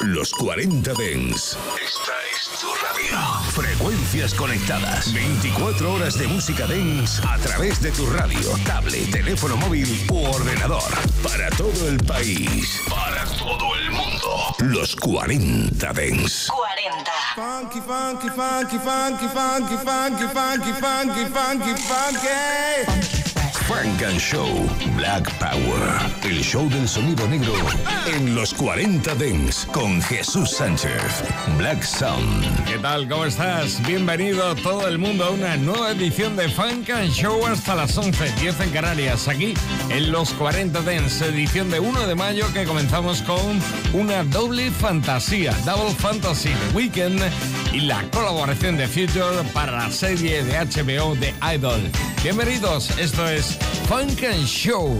Los 40 Dens. Esta es tu radio. Frecuencias conectadas. 24 horas de música Dens a través de tu radio, tablet, teléfono móvil u ordenador. Para todo el país. Para todo el mundo. Los 40 Dens. 40. Funky, funky, funky, funky, funky, funky, funky, funky, funky, funky. Funk and Show Black Power. El show del sonido negro en los 40 Dents con Jesús Sánchez. Black Sound. ¿Qué tal? ¿Cómo estás? Bienvenido todo el mundo a una nueva edición de Funk and Show hasta las 11, 10 en Canarias, aquí en los 40 Dents, edición de 1 de mayo que comenzamos con una doble fantasía, Double Fantasy de Weekend y la colaboración de Future para la serie de HBO de Idol. Bienvenidos, esto es Funk and Show.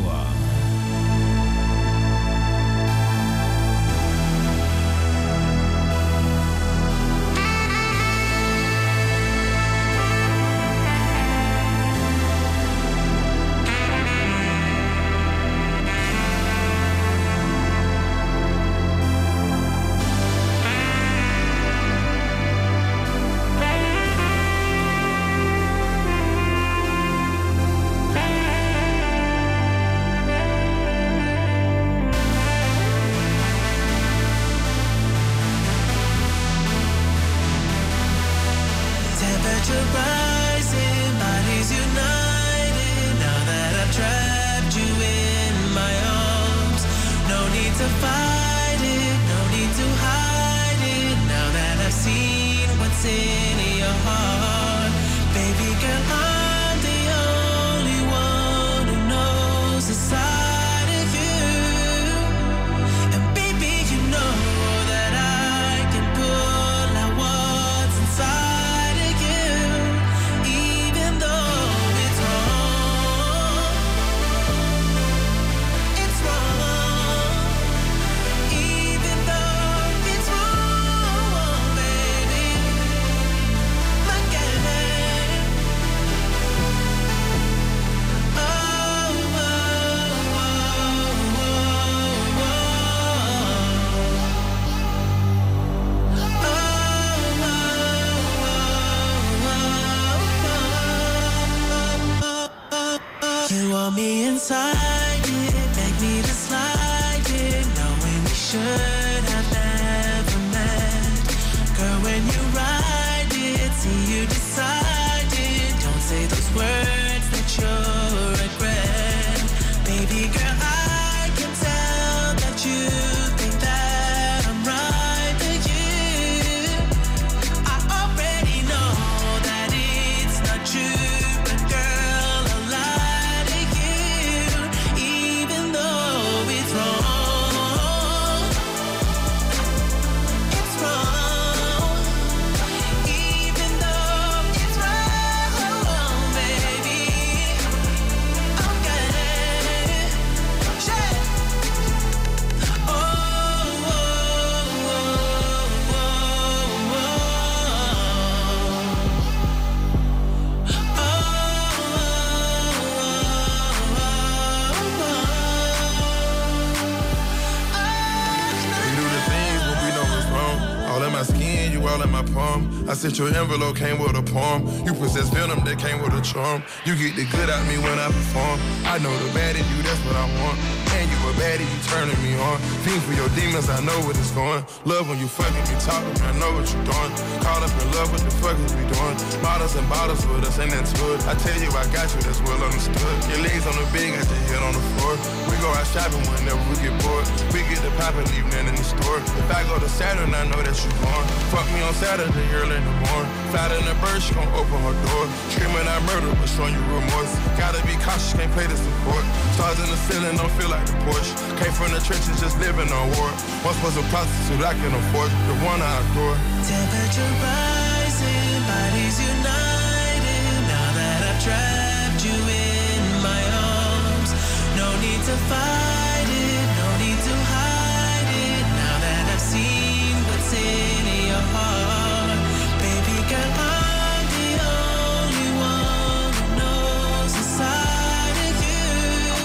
Sent your envelope, came with a poem. You possess venom that came with a charm. You get the good out me when I perform. I know the bad in you, that's what I want And you a baddie, you turning me on. Fiend for your demons, I know what it's going. Love when you fucking me talking, I know what you're doing. Caught up in love, what the fuck is we doing? Bottles and bottles with us, ain't that good? I tell you, I got you, that's well understood. Your legs on the bed, got your head on the floor. We go out shopping whenever we get bored. We get the pop and leave that in the store. If I go to Saturn, I know that you gone. Fuck me on Saturday, early in the morning. Flat in the bird, she gon' open her door. Screaming I murder, but showing you remorse. Gotta be cautious, can't play the support. Stars in the ceiling, don't feel like the Porsche. Came from the trenches, just living on war. Once was a prostitute, I can afford the one I adore. Temperature rising, bodies united. Now that I've trapped you in my arms, no need to fight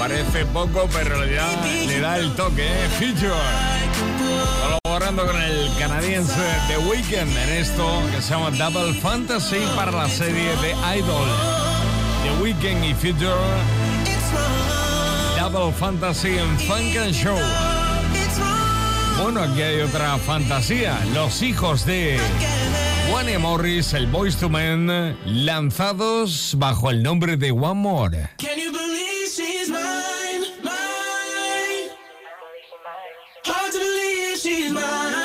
Parece poco, pero ya le da el toque, ¿eh? Feature. colaborando con el canadiense The Weeknd en esto que se llama Double Fantasy para la serie de Idol. The Weeknd y Future. Double Fantasy en Funk and Show. Bueno, aquí hay otra fantasía. Los hijos de Juan Morris, el Boys to Men, lanzados bajo el nombre de One More. Can you believe she's mine? Mine. Hard to believe she's. Mine.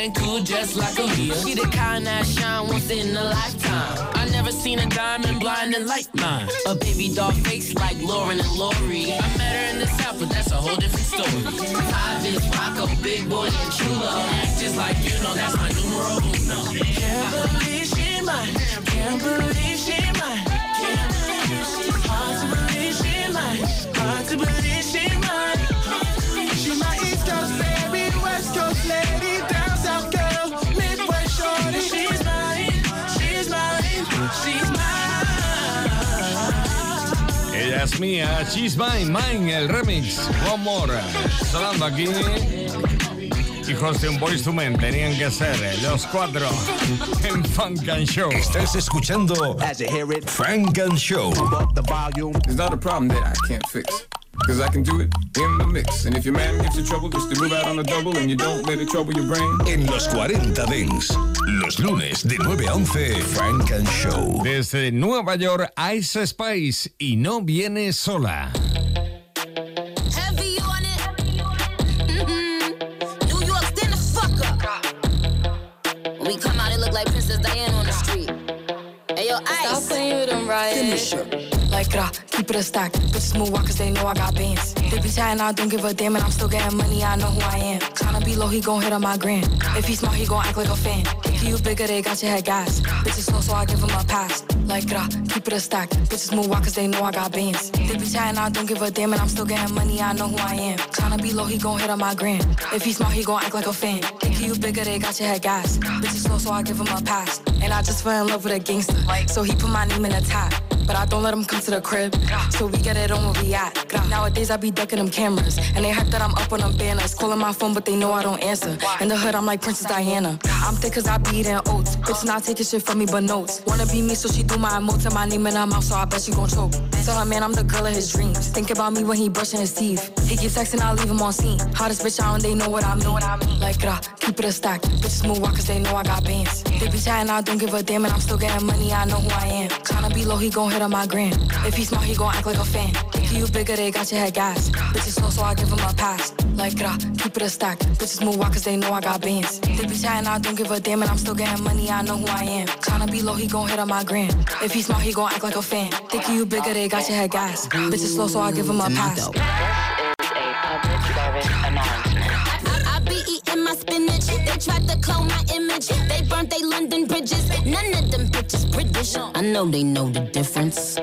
10, cool just like a Mia. She the kind that shine once in a lifetime. I never seen a diamond blinding like mine. A baby doll face like Lauren and Lori. I met her in the South, but that's a whole different story. Five is Rocco, big boy and chulo. Just like you know, that's my numero uno. Can't believe she mine. Can't believe she mine. Can't believe she Hard to believe she mine. Hard to believe she mine. Es mía, She's Mine, Mine, el remix, One More. Sonando aquí. Hijos de un Boys to Men tenían que ser los cuatro en Funk and Show. Estás escuchando As you hear it, Frank and Show. It's not a problem that I can't fix. Cause I can do it in the mix. And if your man gives you trouble, just to move out on the double and you don't let it trouble your brain. En los 40 Dents. Los lunes de 9 a 11, Frank and Show. Desde Nueva York, Ice Spice y no viene sola. Heavy on it. Mm-hmm. New York, stand the fuck up. When we come out, it look like Princess Diana on the street. Hey, yo, Stop Ice. playing with them, right? Like, keep it a stack. Bitches move walk cause they know I got bands. They be chatting, I don't give a damn, and I'm still getting money, I know who I am. Tryna be low, he gon' hit on my gram. If he smart, he gon' act like a fan. If you bigger, they got your head gas. Bitches slow, so I give him a pass. Like, uh, keep it a stack. Bitches move walk cause they know I got bands. They be chatting, I don't give a damn, and I'm still getting money, I know who I am. Tryna be low, he gon' hit on my gram. If he smart, he gon' act like a fan. If you bigger, they got your head gas. Bitches slow, so I give him a pass. And I just fell in love with a gangster. So he put my name in the top. But I don't let him come to the crib. So we get it on where we at. Nowadays I be ducking them cameras. And they hype that I'm up on them banners. Calling my phone, but they know I don't answer. In the hood, I'm like Princess Diana. I'm thick cause I be eating oats. Bitch not taking shit from me but notes. Wanna be me, so she do my emotes and my name in her mouth, so I bet she gon' choke. Tell her man I'm the girl of his dreams. Think about me when he brushing his teeth. He get texting, I leave him on scene. Hottest bitch out and they know what I mean. Like, grah, keep it a stack. Bitches move walk cause they know I got bands. They be chatting, I don't give a damn, and I'm still getting money, I know who I am. Tryna be low, he gon' hit on my gram. If he smart, he gon' act like a fan. Think you bigger, they got your head gas. Bitches slow, so I give him a pass. Like, grah, keep it a stack. Bitches move walk cause they know I got bands. They be chatting, I don't give a damn, and I'm still getting money, I know who I am. Tryna be low, he gon' hit on my gram. If he smart, he gon' act like a fan. Think you bigger, they got your head gas. Bitch slow, so I give him a pass. This is a public service announcement. I, I, be eating my spinach. They tried to clone my image. They burnt London bridges. None of them bitches British. I know they know the difference.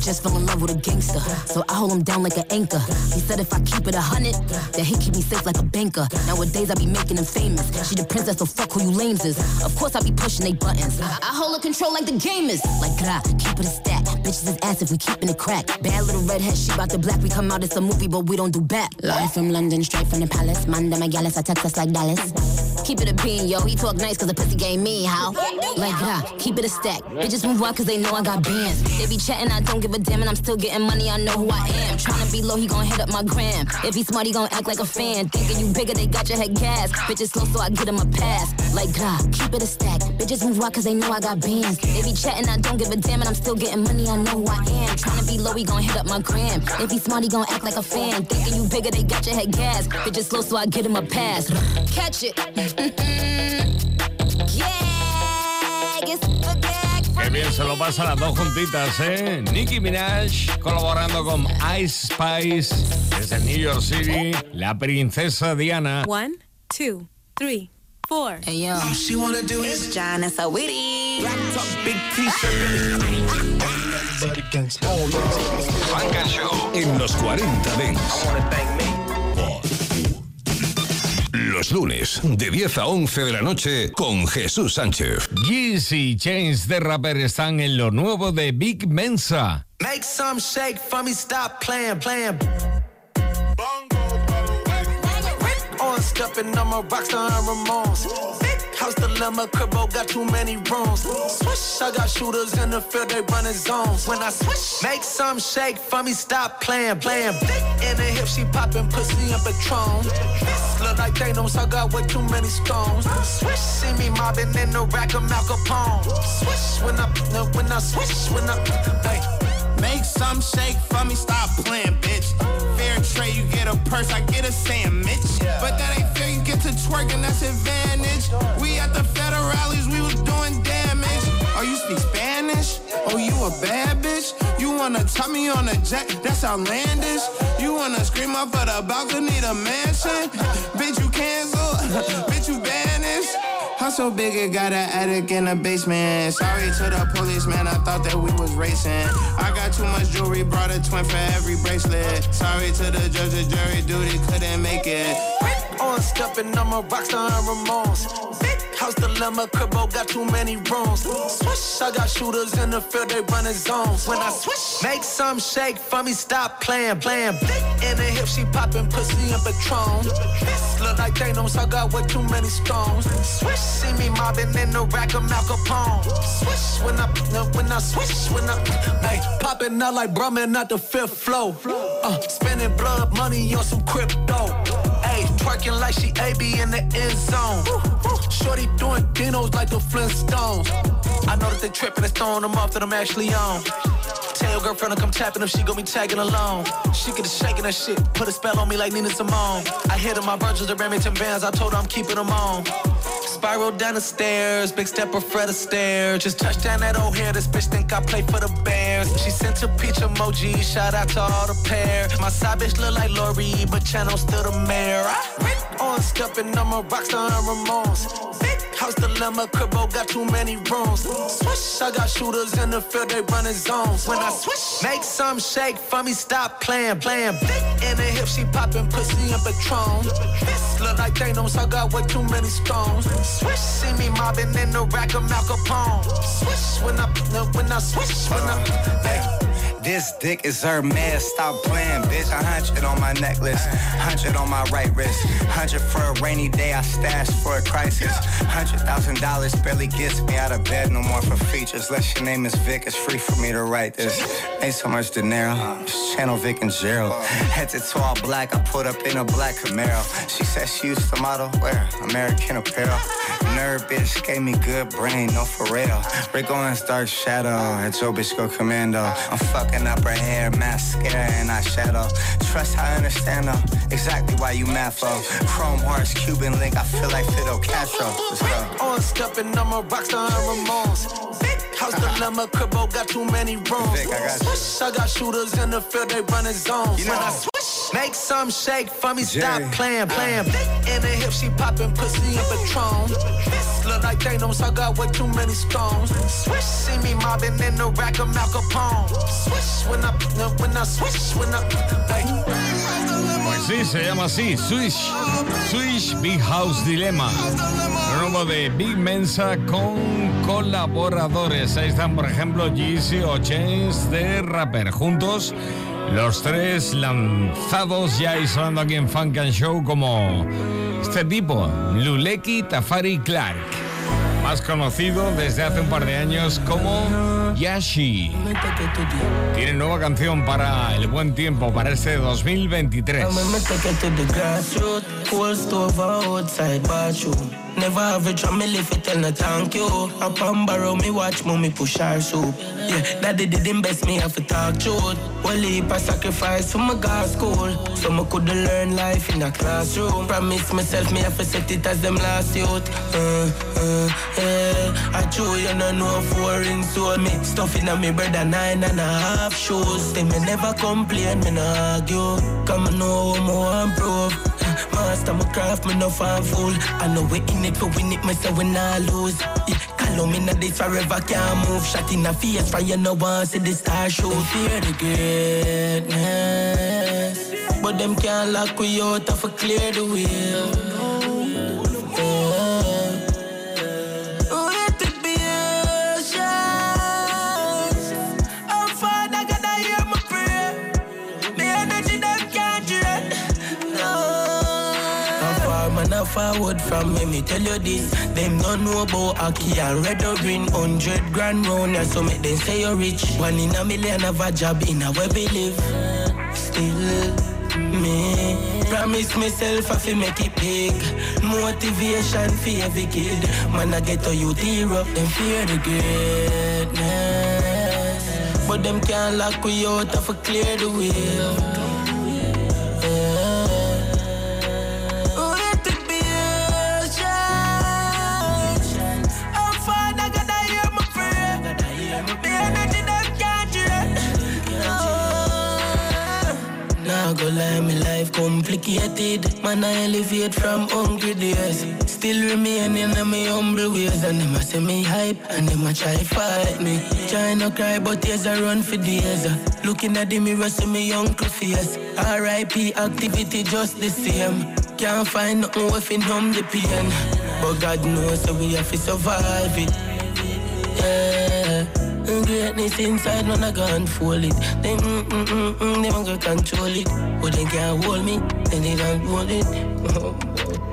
Just fell in love with a gangster. So I hold him down like an anchor. He said if I keep it a hundred, then he keep me safe like a banker. Nowadays I be making him famous. She the princess, so fuck who you lames is. Of course I be pushing they buttons. I, I hold a control like the gamers. Like gra, keep it a stack. Bitches is ass if we keeping it crack. Bad little redhead, she bout the black. We come out, it's a movie, but we don't do back. Live from London, straight from the palace. Manda my gallus, I text us like Dallas. Keep it a bean, yo. He talk nice cause the pussy game me, how? Like, gra, keep it a stack. Bitches move out cause they know I got bands. They be chatting, I don't give a damn, and I'm still getting money, I know who I am. Tryna be low, he gon' hit up my gram. If he smart, he gon' act like a fan. Thinking you bigger, they got your head gas. Bitches slow, so I get him a pass. Like, gra, keep it a stack. Bitches move out cause they know I got bands. They be chatting, I don't give a damn, and I'm still getting money, I know who I am. Tryna be low, he gon' hit up my gram. If he smart, he gon' act like a fan. Thinking you bigger, they got your head gas. Bitches slow, so I get him a pass. Catch it. Qué bien se lo pasa las dos juntitas, ¿eh? Nicki Minaj colaborando con Ice Spice desde New York City, la princesa Diana. One, two, three, four. Hey, yo. She wanna do is John and Sawiri. big t-shirt. Funk and Show en los 40 Dents. Los lunes, de 10 a 11 de la noche, con Jesús Sánchez. Yeezy y Chains de Rapper están en lo nuevo de Big Mensa. Make some shake for me, stop playing, playing. On stepping, rockstar Ramones. House dilemma, cribbo got too many rooms. Swish, I got shooters in the field, they running zones. When I swish, make some shake for me, stop playing, playing. In the hip, she popping pussy and Patron. Look like Thanos, I got way too many stones. Swish, see me mobbing in the rack of Mal. Swish, when I, when I swish, when I, hey. Make some shake for me, stop playing, bitch. Fair trade, you get a purse, I get a sandwich. But that ain't fair, you get to twerking, that's advantage. We at the federales, we was doing damage. Oh, you speak Spanish? Oh, you a bad bitch? You wanna top me on a jet? That's outlandish. You wanna scream up for the balcony, the mansion? bitch, you cancel. bitch, you banished. House so big it got an attic in the basement. Sorry to the police, man, I thought that we was racing. I got too much jewelry, brought a twin for every bracelet. Sorry to the judge, the jury duty couldn't make it. On stepping, I'm a rockstar and Ramones. Big house dilemma, cribbo got too many rooms. Swish, I got shooters in the field, they running zones. When I swish, make some shake for me, stop playing, playing. In the hip, she popping pussy and Patron. This look like Thanos, I got way too many stones. Swish, see me mobbing in the rack of Mal Capone. Swish, when I, when I swish, when I, hey, popping out like Brahmin at the fifth floor. Uh, spending blood money on some crypto. Twerking like she AB in the end zone. Shorty doing dinos like the Flintstones. I know that they tripping and throwing them off that I'm actually on. Tell your girlfriend to come tapping if she gon' be tagging along. She get to shaking that shit, put a spell on me like Nina Simone. I hit her my Virgils, the Remington bands, I told her I'm keeping them on. Spiral down the stairs, big stepper Fred Astaire. Just touched down that old hair, this bitch think I play for the Bears. She sent a peach emoji, shout out to all the pair. My side bitch look like Lori, but channel still the mayor. I on stepping, I'm a rockstar and Ramones. Big house dilemma, cribbo got too many rooms. Swish, I got shooters in the field, they running zones. When I swish, make some shake for me, stop playing, playing. In the hip, she popping pussy and Patron. This look like Thanos, I got way too many stones. Swish, see me mobbing in the rack of Mal Capone. Swish, when I, when I swish, when I, hey. This dick is her man, stop playing, bitch. I A hundred on my necklace, hundred on my right wrist, hundred for a rainy day. I stashed for a crisis. Hundred thousand dollars barely gets me out of bed no more for features. Unless your name is Vic, it's free for me to write this. Ain't so much dinero, just channel Vic and Gerald. Headed to all black, I put up in a black Camaro. She said she used to model, where? American Apparel. Nerd bitch gave me good brain, no for real. Rick Owens dark shadow, and Joe bitch go commando. I'm fucking up her hair, mascara and eyeshadow. Trust I understand though, exactly why you mad for. Chrome hearts, Cuban link, I feel like Fidel Castro. Let's go. On stepping, I'm a rockstar and Ramones. Big house dilemma, cribbo got too many rooms. Vic, I got you. I got shooters in the field, they running zones. You know- when I Make some shake for me, stop playing, playing. In the hip, she popping pussy and Patron. This look like they don't suck out with too many stones. Swish, see me mobbing in the rack of Mal Capone. Swish when I, when I swish, when I. Pues sí, se llama así, Swish. Swish Big House Dilemma. Nuevo de Big Mensa con colaboradores. Ahí están, por ejemplo, Jeezy o Chains de Rapper. Juntos, los tres lanzados ya y sonando aquí en Funk and Show como este tipo, Luleki Tafari Clark. Más conocido desde hace un par de años como Yashi. Tiene nueva canción para el buen tiempo, para este 2023. I'ma take it to the grassroots. Cold stove outside bathroom. Never have a drum, me live it tell no thank you. Up and borrow me watch mommy push our soup. Yeah, daddy didn't best me have to talk truth. Well, heap a sacrifice for my God school. So me could learn life in a classroom. Promise myself me have to set it as them last youth. Uh, uh, yeah. I true you no know foreign soul. Me stuff in a me brother nine and a half shoes. They me never complain, me no argue. Come I know me want prove. Master my craft, me no fan fool. I know we in it for win it, me say we not lose. Yeah, call me na this forever can't move. Shot in the face, fire no one see the star show. Fear the greatness, but them can't lock we out of a clear the way. Forward from me, me tell you this. Them don't know about Aki and red or green. Hundred grand round here, so make them say you're rich. One in a million of a job in a where we live. Still me promise myself I fi make it big. Motivation for every kid. Man I get to you hero, them fear the greatness. But them can't lock we out of a clear the way. Me life complicated. Man, I elevate from hungry days. Still remain in my humble ways. And them a say me hype, and them a try fight me. Try no cry, but tears I run for days. Looking at the mirror, see me uncle face. R.I.P. activity just the same. Can't find nothing if in numb the pain. But God knows that we have to survive it. Yeah. Greatness inside, man, I can't fool it. Them, mm, mm, mm, mm, them can control it. But they can't hold me, then they don't hold it.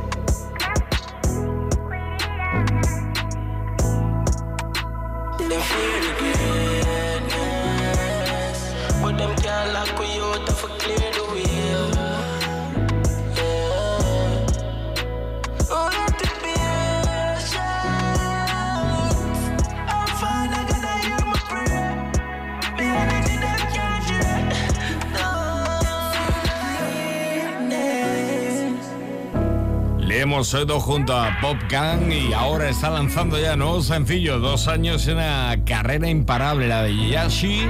Oído junto a Pop Gang y ahora está lanzando ya nuevo sencillo. Dos años y una carrera imparable, la de Yashi,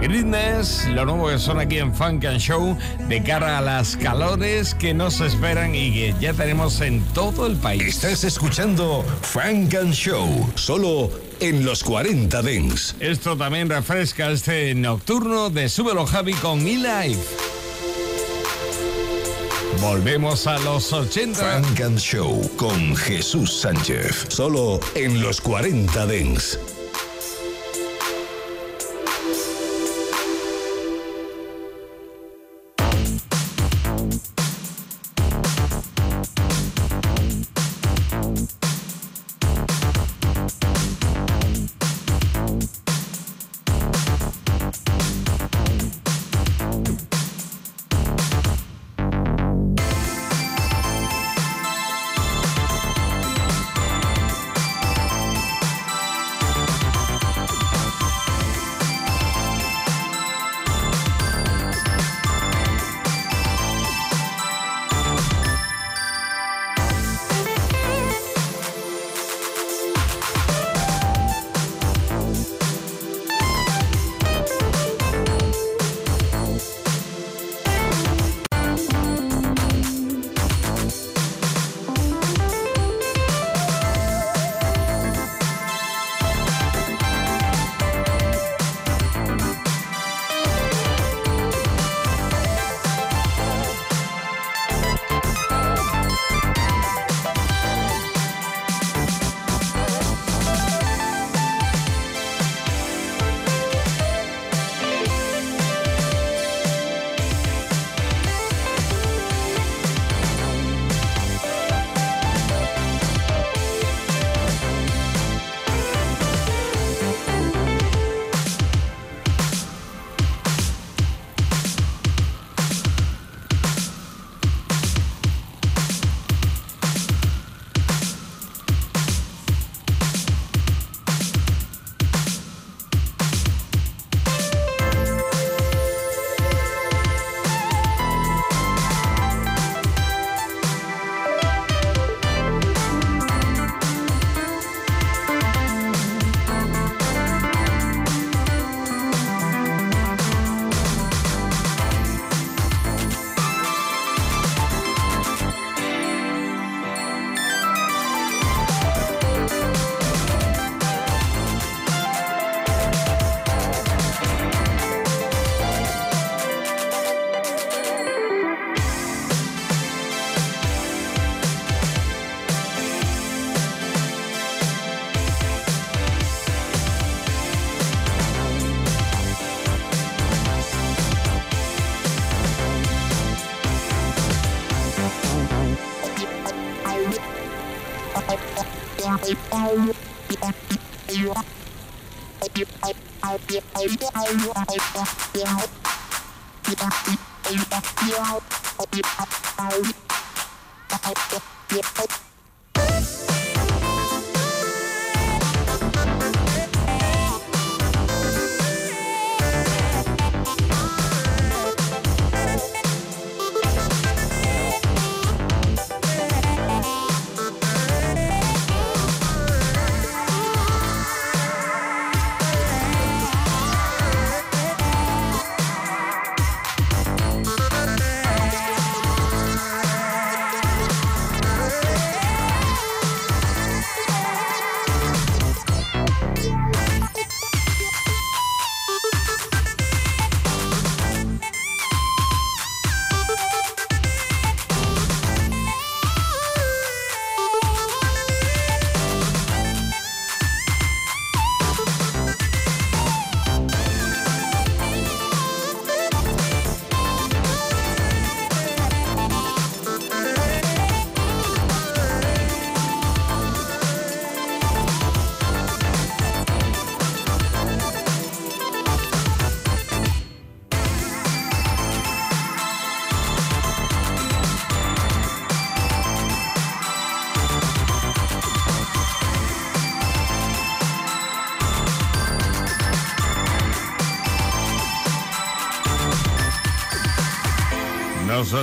Greatness, lo nuevo que son aquí en Funk and Show, de cara a las calores que nos esperan y que ya tenemos en todo el país. Estás escuchando Funk and Show, solo en los 40 Dents. Esto también refresca este nocturno de Súbelo Javi con E-Life. Volvemos a los 80. Funk and Show con Jesús Sánchez, solo en los 40 Dents.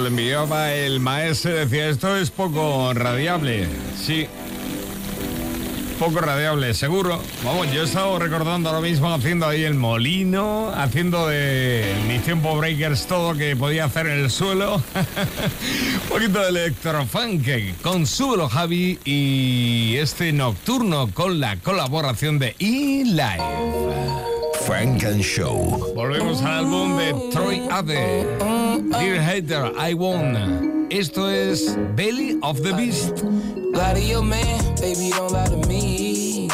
Lo enviaba el maestro, decía, esto es poco radiable. Sí, poco radiable, seguro. Vamos, yo he recordando ahora mismo haciendo ahí el molino, haciendo de mis tiempo breakers todo que podía hacer en el suelo. Un poquito de electrofunk con Súbelo Javi y este nocturno con la colaboración de E-Live. Frank and Show. Volvemos al álbum de Troy Ave. Dear Hater, I Won. Esto es Belly of the Beast. Lie to your man, baby, don't lie to me.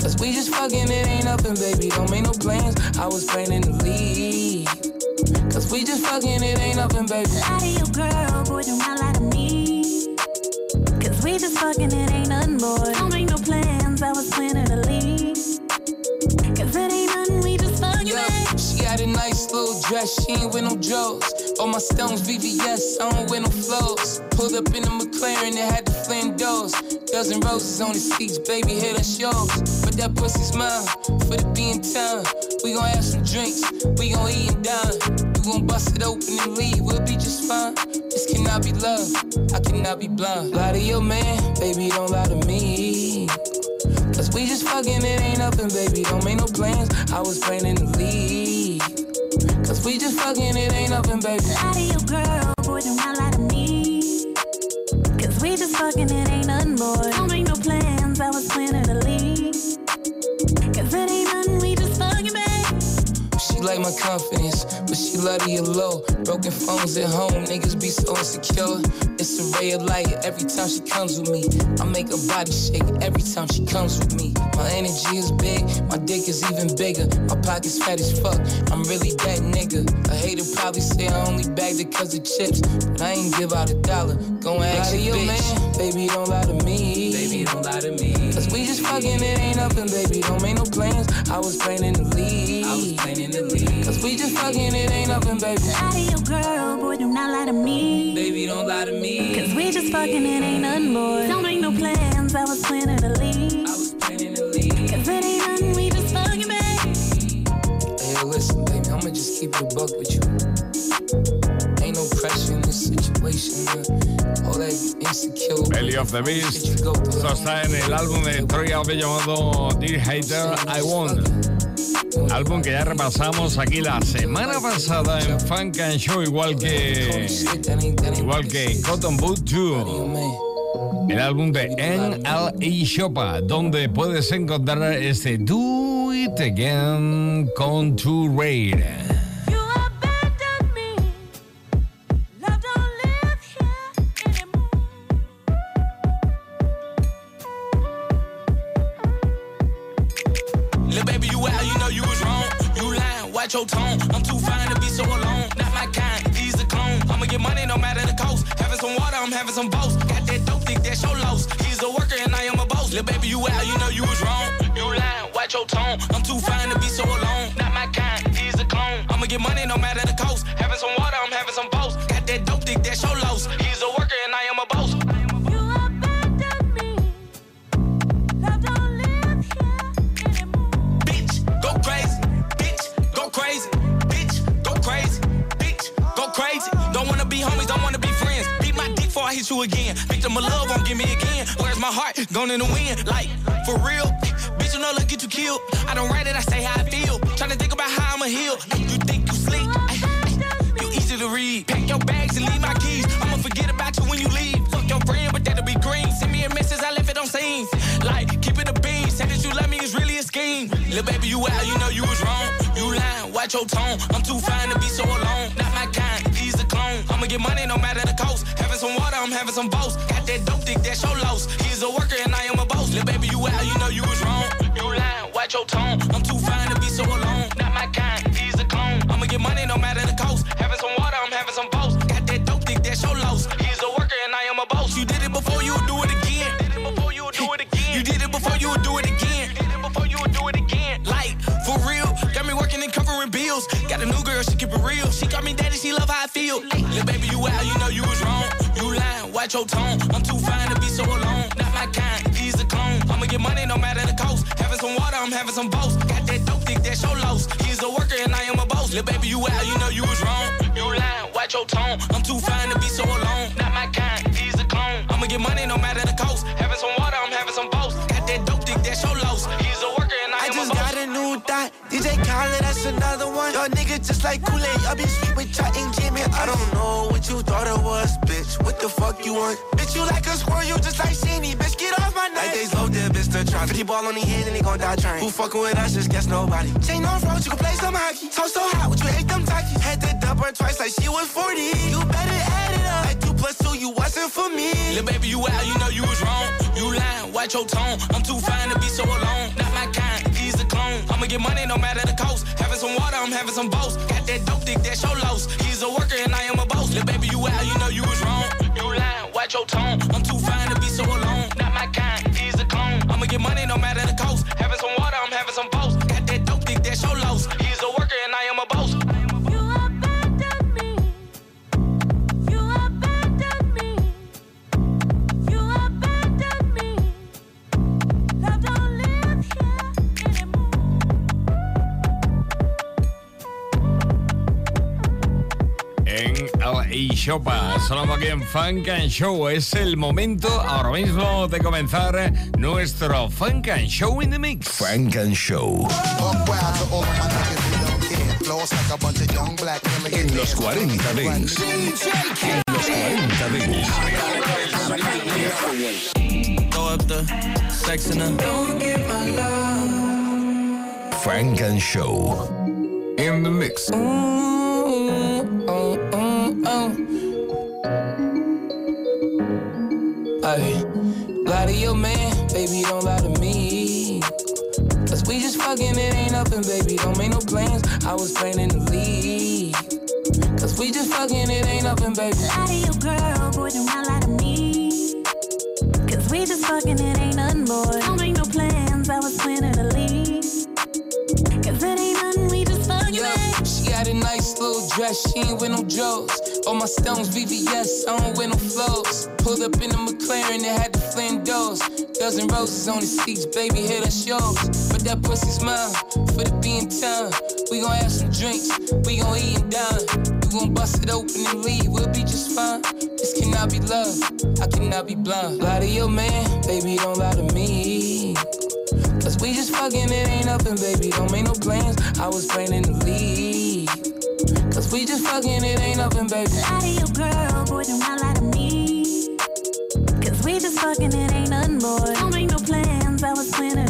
Cause we just fucking, it ain't nothing, baby, don't make no plans. I was planning to leave. Cause we just fucking, it ain't nothing, baby. Lie to your girl, boy, do not lie to me. Cause we just fucking, it ain't nothing, boy. Don't make no plans, I was planning to leave. Cause it ain't had a nice little dress, she ain't with no drawers. All my stones VVS, I don't wear no flows. Pulled up in a McLaren that had the flame doors. Dozen roses on the seats, baby, hit us yours. But that pussy's mine, for the being time. We gon' have some drinks, we gon' eat and dine. You gon' bust it open and leave, we'll be just fine. This cannot be love, I cannot be blind. Lie to your man, baby, don't lie to me. Cause we just fucking, it ain't nothing, baby. Don't make no plans. I was planning to leave. Cause we just fucking, it ain't nothing, baby. Lie to your girl, boy, do not lie to me. Cause we just fucking, it ain't nothing, boy. Don't make no plans, I was planning to leave. Like my confidence, but she love the low. Broken phones at home, niggas be so insecure. It's a ray of light every time she comes with me. I make her body shake every time she comes with me. My energy is big, my dick is even bigger. My pocket's fat as fuck, I'm really that nigga. A hater probably say I only bagged it cause of chips, but I ain't give out a dollar. Go and ask to your your man, baby, don't lie to me. Cause we just fucking, it ain't nothing, baby. Don't make no plans. I was planning to leave. I was planning to leave. Cause we just fucking, it ain't nothing, baby. Lie to your girl, boy, do not lie to me. Baby, don't lie to me. Cause we just fucking, it ain't nothing, boy. Don't make no plans, I was planning to leave. I was planning to leave. Cause it ain't nothing, we just fucking, babe. Hey, yo, listen, baby, I'ma just keep it a buck with you. Belly of the Beast. Esto está en el álbum de Troy Ave llamado Dear Hater, I Won. Álbum que ya repasamos aquí la semana pasada en Funk and Show, igual que igual que Cotton Boot 2. El álbum de NLE Shopa, donde puedes encontrar este Do It Again con True Raid. Your tone. I'm too fine to be so alone. Not my kind, he's a clone. I'ma get money no matter the cost. Having some water, I'm having some boats. Got that dope dick, that show lows. He's a worker and I am a boss. Bitch, go crazy. Bitch, go crazy. Bitch, go crazy. Bitch, go crazy. Don't wanna be homies, don't wanna be friends. Beat my dick before I hit you again. Victim of love won't give me again. Where's my heart? Gone in the wind. Like, for real? Bitch, you know, look, get you killed. I don't write it, I say how I feel. Tryna think about how I'ma heal. You think you sleep? You easy to read. Pack your bags and leave my keys. I'ma forget about you when you leave. Fuck your friend, but that'll be green. Send me a message, I left it on scene. Like, keep it a bean. Say that you love me is really a scheme. Little baby, you out, you know you was wrong. You lying, watch your tone. I'm too fine to be so alone. Not my kind, he's a clone. I'ma get money no matter the cost. Having some water, I'm having some boats. Got that dope dick, that show lows. He's a worker and I am a boss. Little baby, you out, you know you was wrong. You watch your tone. I'm too fine to be so alone. Not my kind, he's a clone. I'ma get money no matter the cost. Having some water, I'm having some boats. Got that dope dick, that show lows. He's a worker and I am a boss. You did it before, you do it again. You Did it before, you do it again. You did it before, you do it again. Did it before, you do it again. Like, for real, got me working and covering bills. Got a new girl, she keep it real. She got me daddy, she love how I feel. Little baby, you out, you know you was wrong. You lying, watch your tone. I'm too fine to be so alone. I'm having some boats. Got that dope dick, that show lows. He's a worker and I am a boss. Little baby, you out, you know you was wrong. You lying, watch your tone. I'm too fine to be so alone. Not my kind, he's a clone. I'ma get money no matter the cost. Having some water, I'm having some boats. Got that dope dick, that show lows. He's a worker and I, I am just a boss. got a new thought. DJ Khaled, that's another one. Y'all niggas just like Kool-Aid. Y'all been sweet with y'all ain't Jimmy. I don't know what you thought it was, bitch. What the fuck you want? Bitch, you like a squirrel, you just like Sheenie. Bitch, get off my neck. Like they slow trying. 50 ball on the head and they gon' die trying. Who fucking with us, just guess nobody. Chain on road, you can play some hockey. So so hot, would you hate them talkies? Had to dub her twice like she was 40. You better add it up. Like two plus two, you wasn't for me. Little baby, you out, you know you was wrong. You lying, watch your tone. I'm too fine to be so alone. Not my kind, he's a clone. I'ma get money no matter the cost. Having some water, I'm having some boats. Got that dope dick, that show lows. He's a worker and I am a boss. Little baby, you out, you know you was wrong. You lying, watch your tone. I'm too fine to be so alone. Not my kind, get of the cost. En la eShopa, sonando aquí en Funk and Show. Es el momento ahora mismo de comenzar nuestro Funk and Show in the Mix. Funk and Show. En los 40 Dents. En los 40 Dents. Funk and Show. In the mix. oh, oh, oh. Ay, lie to your man, baby, don't lie to me. Cause we just fucking, it ain't nothing, baby, don't make no plans. I was playing in the league. Cause we just fucking, it ain't nothing, baby. Lie to your girl, boy, do not lie to me. Cause we just fucking, it ain't nothing, boy. Don't make no plans, I was planning to leave. Cause it ain't nothing, we just fucking, Yeah, got a nice little dress, she ain't with no drawers. All my stones VVS, I don't wear no flows. Pulled up in the McLaren, it had the flame doors. Dozen roses on the seats, baby, hit her shows. But that pussy's mine, for the being time. We gon' have some drinks, we gon' eat and dine. We gon' bust it open and leave, we'll be just fine. This cannot be love, I cannot be blind. Lie to your man, baby, don't lie to me. Cause we just fucking, it ain't nothing, baby. Don't make no plans. I was planning to leave. Cause we just fucking, it ain't nothing, baby. Lie to your girl, boy, do not lie to me. Cause we just fucking, it ain't nothing, boy. Don't make no plans, I was planning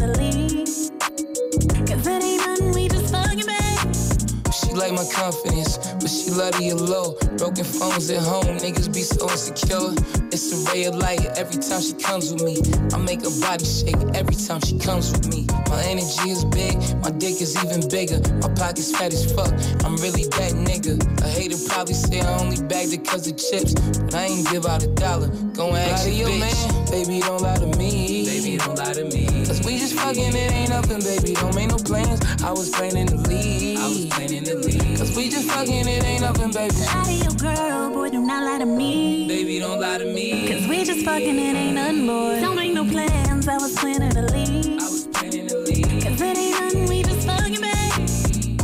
like my confidence, but she love the low. Broken phones at home, niggas be so insecure. It's a ray of light every time she comes with me. I make her body shake every time she comes with me. My energy is big, my dick is even bigger. My pockets fat as fuck, I'm really that nigga. A hater probably say I only bagged it cause of chips, but I ain't give out a dollar. Gon' ask Lie to your your man, baby, don't lie to me. Baby, don't lie to me. Cause we just fucking, it ain't nothing, baby, don't make no plans. I was planning in the league. I was planning in the league. Cause we just fucking, it ain't nothing, baby. Lie to your girl, boy, do not lie to me. Baby, don't lie to me. Cause we just fucking, it ain't nothing, boy. Don't make no plans, I was planning to leave. I was playing in the league. Cause it ain't nothing, we just fucking, baby.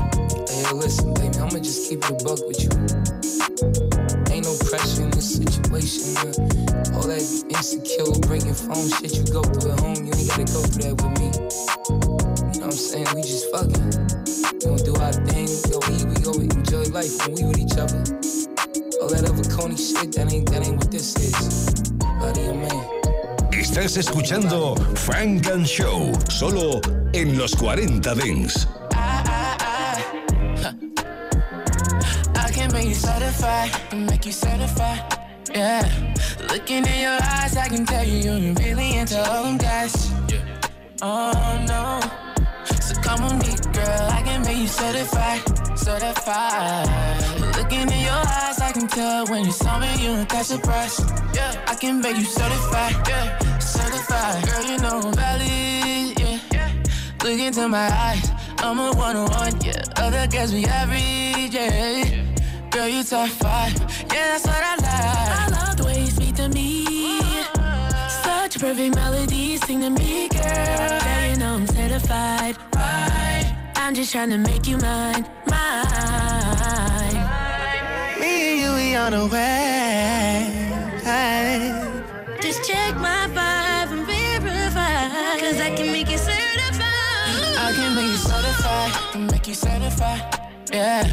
Hey, yo, listen, baby, I'ma just keep it a buck with you. Ain't no pressure in this situation. All that insecure, breaking phone shit you go through at home, you ain't gotta go through that with me. You know what I'm saying? We just fucking. We gon' do our thing, we go eat, we go enjoy life when we with each other. All that other corny shit, that ain't, that ain't what this is. Lie your man. Estás escuchando Funk and Show, solo en los 40 Dance. I can make you certified, make you certified. Yeah, looking in your eyes, I can tell you you're really into all them guys. Oh no, so come on me, girl, I can make you certified, certified. Looking in your eyes, I can tell when you saw me, you ain't that surprised. Yeah, I can make you certified, yeah, certified. Girl, you know I'm valid, yeah. Look into my eyes, I'm a one-on-one, yeah. Other guys be average, yeah. Girl, you top five, yeah, that's what I like. I love the way you speak to me. Such a perfect melody, sing to me, girl. Yeah, you know I'm certified, right? I'm just trying to make you mine, mine. Me and you, we on the way. Just check my vibe and verify. Cause I can make it certified. I can make you certified, can make you certified. Yeah,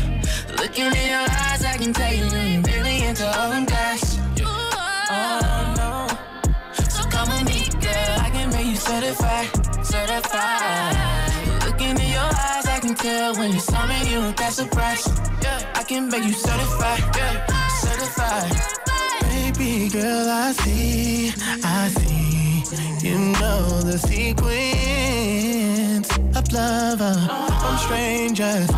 looking in your eyes, I can tell you you're really into all them guys. Oh no, so come with me, girl. I can make you certified, certified. Looking in your eyes, I can tell when you saw me, you ain't that surprised. Yeah, I can make you certified, yeah, certified. Baby girl, I see, I see. You know the sequence of love uh, from strangers to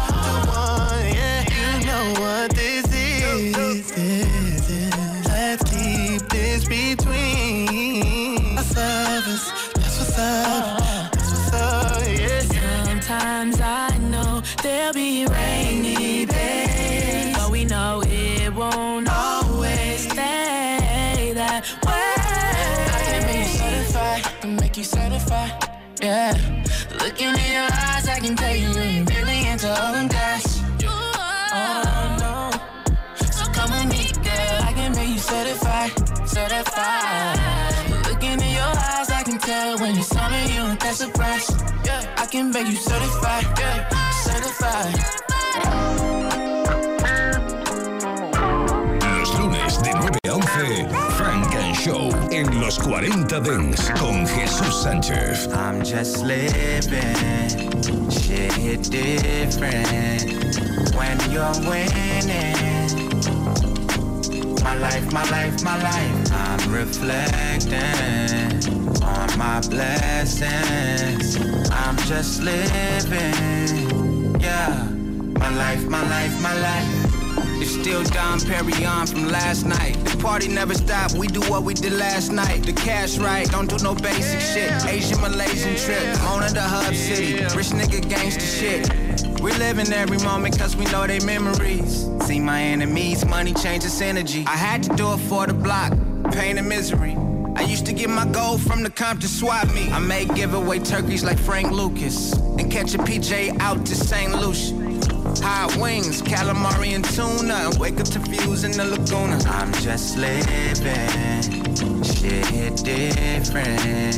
one. Yeah, you know what this is. This is. Let's keep this between us lovers. That's what's up. That's what's up. Yeah. Sometimes I know there'll be you certified. Yeah, looking in your eyes, I can tell you you're really into all them guys. Oh no, so come with me, girl. I can make you certified, certified. Looking in your eyes, I can tell when you saw me, you ain't that surprised. Yeah, I can make you certified, yeah, certified. Los lunes de 9 a 11, Funk and Show en los 40 Dance con Jesús Sánchez. I'm just living, shit hit different when you're winning. My life, my life, my life. I'm reflecting on my blessings. I'm just living, yeah. My life, my life, my life. It's still Dom Perignon from last night. The party never stopped, we do what we did last night. The cash right, don't do no basic shit. Asian Malaysian trip, Mona the hub city. Rich nigga gangster shit. We're living every moment cause we know they memories. See my enemies, money changes energy. I had to do it for the block, pain and misery. I used to get my gold from the Compton swap me. I may give away turkeys like Frank Lucas and catch a PJ out to St. Lucia. Hot wings, calamari and tuna, wake up to views in the Laguna. I'm just living, shit different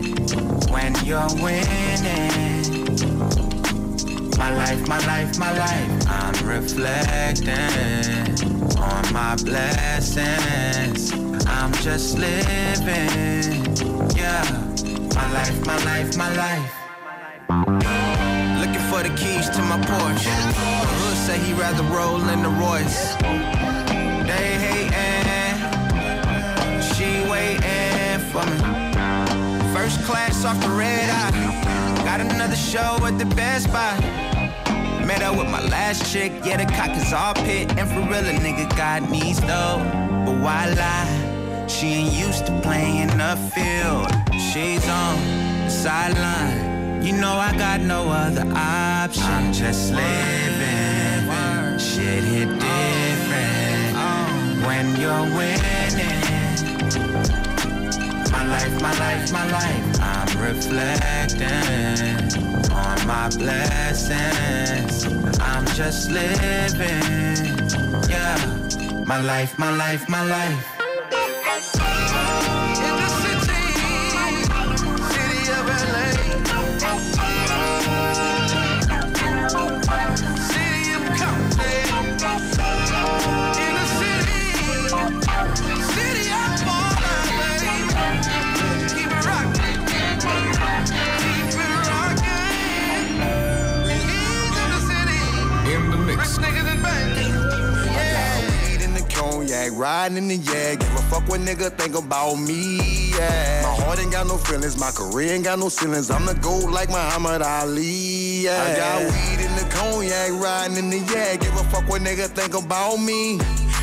when you're winning. My life, my life, my life. I'm reflecting on my blessings. I'm just living, yeah. My life, my life, my life. Looking for the keys to my Porsche. Say he rather roll in the Royce. They hating, she waiting for me. First class off the red eye. Got another show at the Best Buy. Met up with my last chick, yeah, the cock is all pit. And for real, a nigga got needs though. But why lie? She ain't used to playing in the field. She's on the sideline. You know I got no other option. I'm just living. Hit different when you're winning. My life, my life, my life. I'm reflecting on my blessings. I'm just living. Yeah. My life, my life, my life. In the city, city of LA. Riding in the yeah. Give a fuck what nigga think about me, yeah. My heart ain't got no feelings, my career ain't got no ceilings. I'm the GOAT like Muhammad Ali, yeah. I got weed in the cognac, riding in the yeah. Give a fuck what nigga think about me.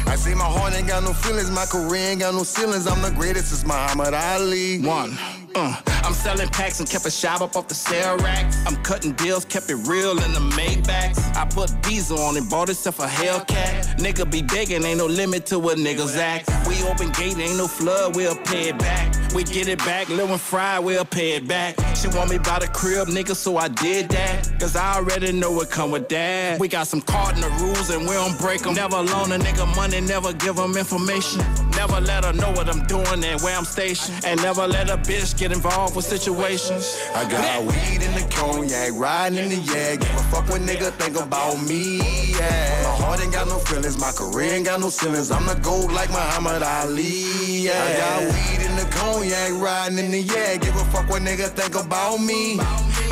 I say my heart ain't got no feelings, my career ain't got no ceilings. I'm the greatest, it's Muhammad Ali. One. Uh, I'm selling packs and kept a shop up off the sale rack. I'm cutting deals, kept it real in the Maybachs. I put diesel on and bought itself a Hellcat. Nigga be begging, ain't no limit to what niggas act. We open gate, ain't no flood, we'll pay it back. We get it back, Lil and Fry, we'll pay it back. She want me by the crib, nigga, so I did that. Cause I already know what come with that. We got some cardinal rules and we don't break them. Never loan a nigga money, never give them information. Never let her know what I'm doing and where I'm stationed. And never let a bitch get involved with situations. I got weed in the cognac, riding in the yeah. Give a fuck what nigga think about me, yeah. My heart ain't got no feelings, my career ain't got no ceilings. I'm the GOAT like Muhammad Ali, yeah. I got weed in the cognac, riding in the yeah. Give a fuck what nigga think about me.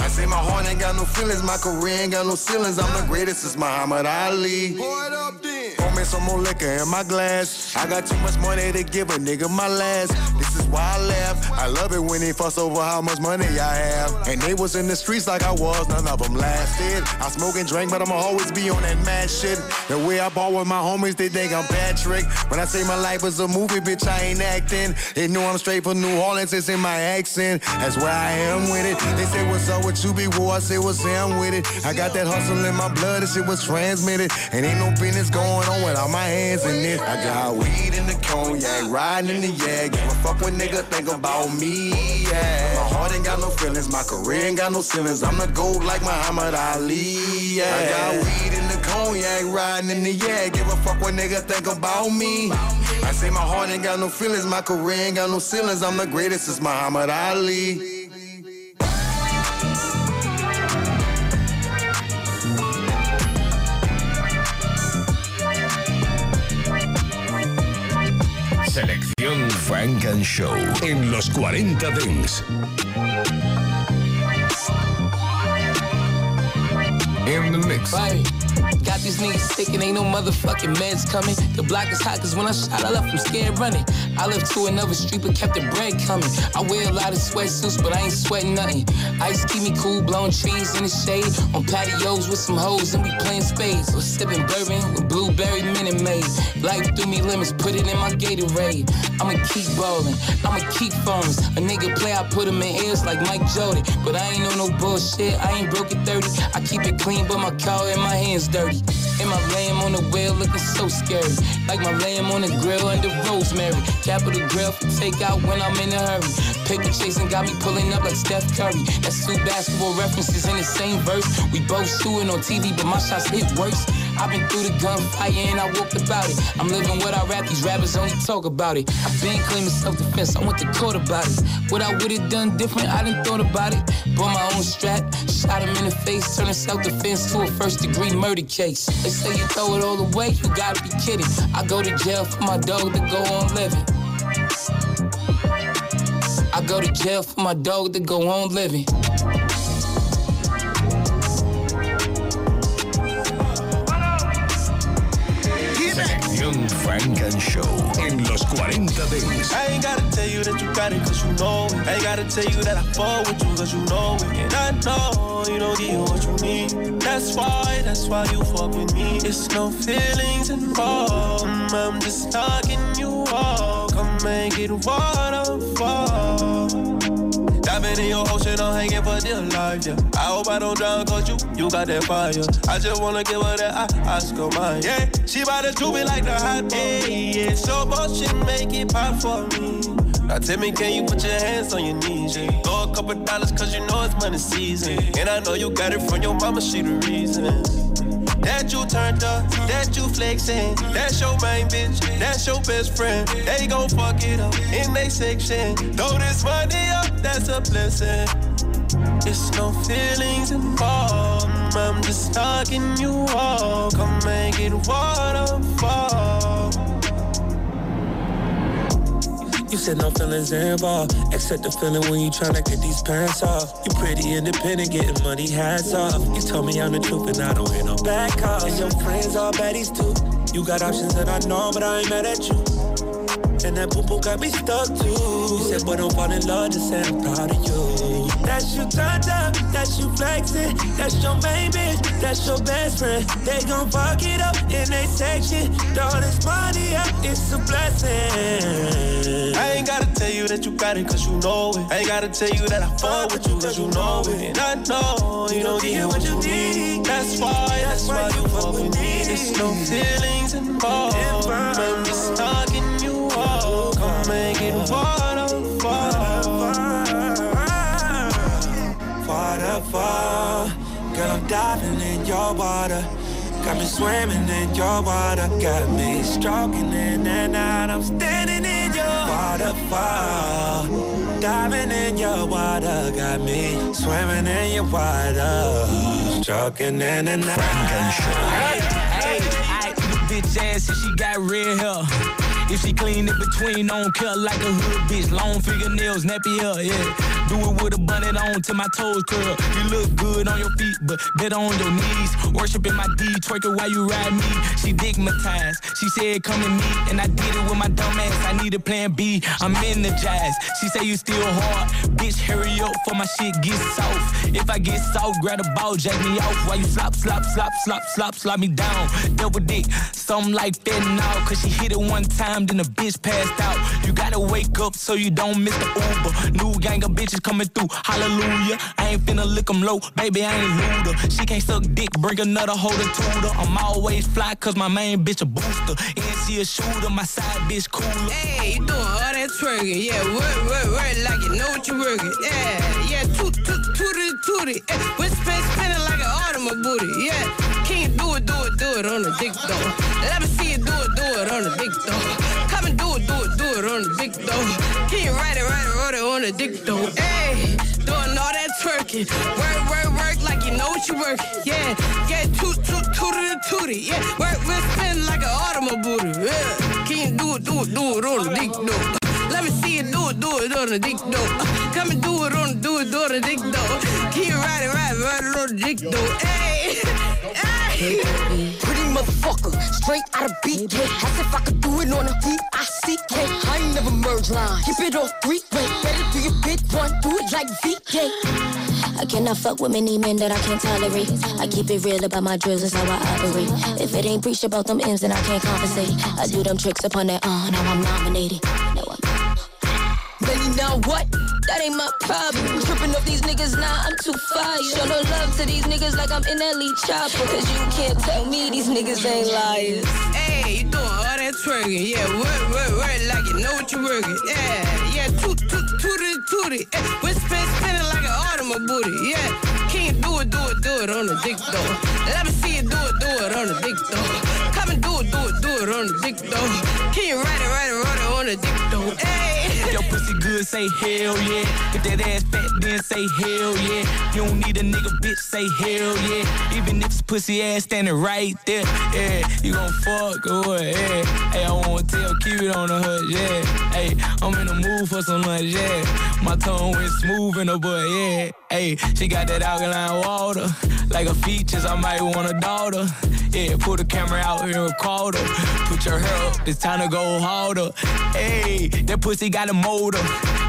I say my heart ain't got no feelings, my career ain't got no ceilings. I'm the greatest, it's Muhammad Ali. Pour it up then. Pour me some more liquor in my glass. I got too much money to give a nigga my last. This is why I laugh. I love it when they fuss over how much money I have. And they was in the streets like I was, none of them lasted. I smoke and drink, but I'ma always be on that mad shit. The way I ball with my homies, they think I'm Patrick. When I say my life is a movie, bitch, I ain't acting. They know I'm straight from New Orleans, it's in my accent. That's where I am with it. They say, what's up with you, be war? I say, what's am with it? I got that hustle in my blood, this shit was transmitted. And ain't no business going on without my hands in it. I got weed in the cognac, riding in the yeah. Give a fuck what nigga think about me, yeah. My heart ain't got no feelings, my career ain't got no ceilings. I'm the GOAT like Muhammad Ali, yeah. I got weed in the cognac, riding in the yeah. Give a fuck what nigga think about me. I say my heart ain't got no feelings, my career ain't got no ceilings. I'm the greatest, it's Muhammad Ali. Selección Frank and Show en los 40 Dents. In the mix. Right. Got these niggas thinking ain't no motherfucking meds coming. The block is hot cause when I shot, I left from scared running. I left to another street but kept the bread coming. I wear a lot of sweatsuits but I ain't sweating nothing. Ice keep me cool, blowing trees in the shade. On patios with some hoes and we playing spades. Or sipping bourbon with blueberry Minute Maid. Life threw me limits, put it in my Gatorade. I'ma keep ballin', I'ma keep phones. A nigga play, I put him in ears like Mike Jordan. But I ain't on no bullshit, I ain't broke at 30. I keep it clean, but my car in my hands dirty. And my lamb on the wheel looking so scary. Like my lamb on the grill under rosemary. Capital grill for takeout when I'm in a hurry. Paper chasing got me pulling up like Steph Curry. That's two basketball references in the same verse. We both shooting on TV, but my shots hit worse. I've been through the gunfire and I walked about it. I'm living what I rap, these rappers only talk about it. I've been claiming self-defense, I went to court about it. What I would've done different, I didn't thought about it. Bought my own strap, shot him in the face, turning self-defense to a first-degree murder case. They say you throw it all away, you gotta be kidding. I go to jail for my dog to go on living. I go to jail for my dog to go on living. Selección Funk and Show en los 40 Dance. I ain't gotta tell you that you got it cause you know it. I ain't gotta tell you that I fall with you cause you know it. And I know you don't get what you need. That's why, that's why you fuck with me. It's no feelings involved. Mm, I'm just knocking you off. Come make it waterfall. Diving in your ocean, I'm hanging for dear life, yeah. I hope I don't drown, cause you, you got that fire. I just wanna give her that I, Oscar mine, yeah. She bout to do me like the hot yeah, yeah. So motion, make it pop for me. Now tell me, can you put your hands on your knees? Yeah? Throw a couple dollars, cause you know it's money season. And I know you got it from your mama, she the reason. That you turned up, that you flexing. That's your main bitch, that's your best friend. They gon' fuck it up in they section. Throw this money up, that's a blessing. It's no feelings involved. I'm just talking you all. Come make it waterfall. You said no feelings involved, except the feeling when you tryna get these pants off. You pretty independent, getting money hats off. You told me I'm the truth and I don't hear no back calls. And your friends all baddies too. You got options that I know, but I ain't mad at you. And that boo got me stuck too. You said, boy, don't fall in love, just say I'm proud of you. That's you turned up, that's you flexing. That's your main bitch, that's your best friend. They gon' fuck it up in they section. Throw this money up, it's a blessing. I ain't gotta tell you that you got it cause you know it. I ain't gotta tell you that I fuck with you cause you know it. And I know you don't get what you need. That's why, that's why you fuck with me. There's no feelings involved. Diving in your water. Got me swimming in your water. Got me stroking in and out. I'm standing in your waterfall. Diving in your water. Got me swimming in your water. Stroking in and out. Hey, I eat a bitch ass and she got red hair. If she clean it between, don't care like a hood bitch. Long fingernails, nappy hair, yeah. Do it with a bunnet on till my toes curl. You look good on your feet, but better on your knees. Worshiping my D, twerking while you ride me. She digmatized. She said, come to me, and I did it with my dumb ass. I need a plan B. I'm energized. She say you still hard. Bitch, hurry up for my shit get soft. If I get soft, grab a ball, jack me off while you slop, slop, slop, slop, slop, slop me down. Double dick, something like now. Cause she hit it one time, then the bitch passed out. You gotta wake up so you don't miss the Uber. New gang of bitches coming through, hallelujah. I ain't finna lick 'em low, baby, I ain't looter. She can't suck dick, bring another holder tutor. I'm always fly, cause my main bitch a booster. And she a shooter, my side bitch cooler. Hey, you doing all that twerking? Yeah, work, work, work like you know what you working. Yeah, yeah, toot, toot, tooty, tooty. Yeah, spin, spinning like an automobile. Yeah, can you do it, do it, do it on the dick though? Let me see you do it, do it on the dick though. Come and do it, do it, do it on the dick though. On the dick though? Hey, doing all that twerking. Work, work, work like you know what you work. Yeah, yeah, toot, toot, tooty, tooty. Yeah, work, work, spin like an automobile. Yeah, can do it, do it, do it on the dick though? Let me see you do it, do it on the dick though. Come and do it on, do it, do it on the dick though. It, ride it, ride it on the dick though? Hey, hey. Pretty motherfucker, straight out of BK. As if I could do it on a V-I-C-K. I ain't never merge line. Keep it all three way. Better do your big one, do it like VK. I cannot fuck with many men that I can't tolerate. I keep it real about my drills, that's how I operate. If it ain't preached about them ends, then I can't compensate. I do them tricks upon that, uh, now I'm nominated. No, I'm Baby, now what? That ain't my problem. Tripping off these niggas, nah, I'm too fire. Show no love to these niggas like I'm in lead chopper. Cause you can't tell me these niggas ain't liars. Hey, you doing all that twerking? Yeah, work, work, work like you know what you're working. Yeah, yeah, toot, toot, tooty. Yeah, with spin, spinning like an automobile. Yeah, can you do it, do it, do it on the dick though? Let me see you do it, do it on the dick though. Come and do it, do it, do it on the dick though. Can you ride it, ride it, ride it on the dick though? Hey. Say hell yeah. If that ass fat, then say hell yeah. You don't need a nigga, bitch, say hell yeah. Even if it's pussy ass standing right there, yeah. You gon' fuck or yeah. Hey, I wanna tell, it on the hood, yeah. Hey, I'm in the mood for some lunch, yeah. My tongue went smooth in the butt, yeah. Hey, she got that alkaline water. Like her features, I might want a daughter. Yeah, pull the camera out here and record her. Put your hair up, it's time to go harder. Hey, that pussy got a motor.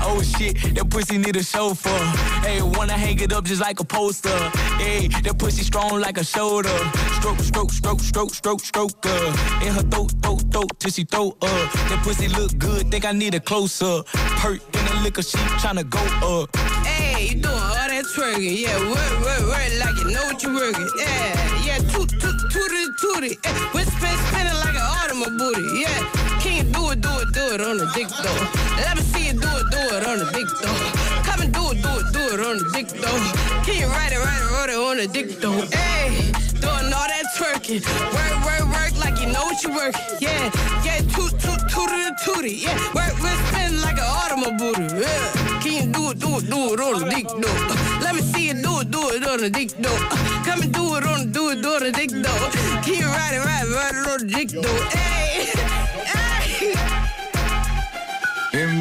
Oh shit, that pussy need a chauffeur. Hey, wanna hang it up just like a poster. Hey, that pussy strong like a shoulder. Stroke, stroke, stroke, stroke, stroke, stroke. Uh. In her throat, throat, throat, till she throw up. That pussy look good, think I need a close up. Perk in the liquor, she tryna go up. Hey, you doing all that twerking? Yeah, work, work, work like you know what you're working. Yeah, yeah, toot, toot, tooty, tooty. Eh, whisper, spinning like an automobile booty. Yeah, do it, do it on the dick though? Let me see you do it, do it on the dick though. Come and do it, do it, do it on the dick though. Can you ride it, ride it, ride it on the dick though? Hey, doing all that twerking. Work, work, work like you know what you're working. Yeah, yeah, toot, toot, tooty, tooty. Yeah, work, work, spinning like an automobile. Yeah, can you do it, do it, do it on the dick though? Let me see you do it, do it on the dick though. Come and do it on, do it, do it on the dick though. Can you ride it, ride it, ride it on the dick though? Hey.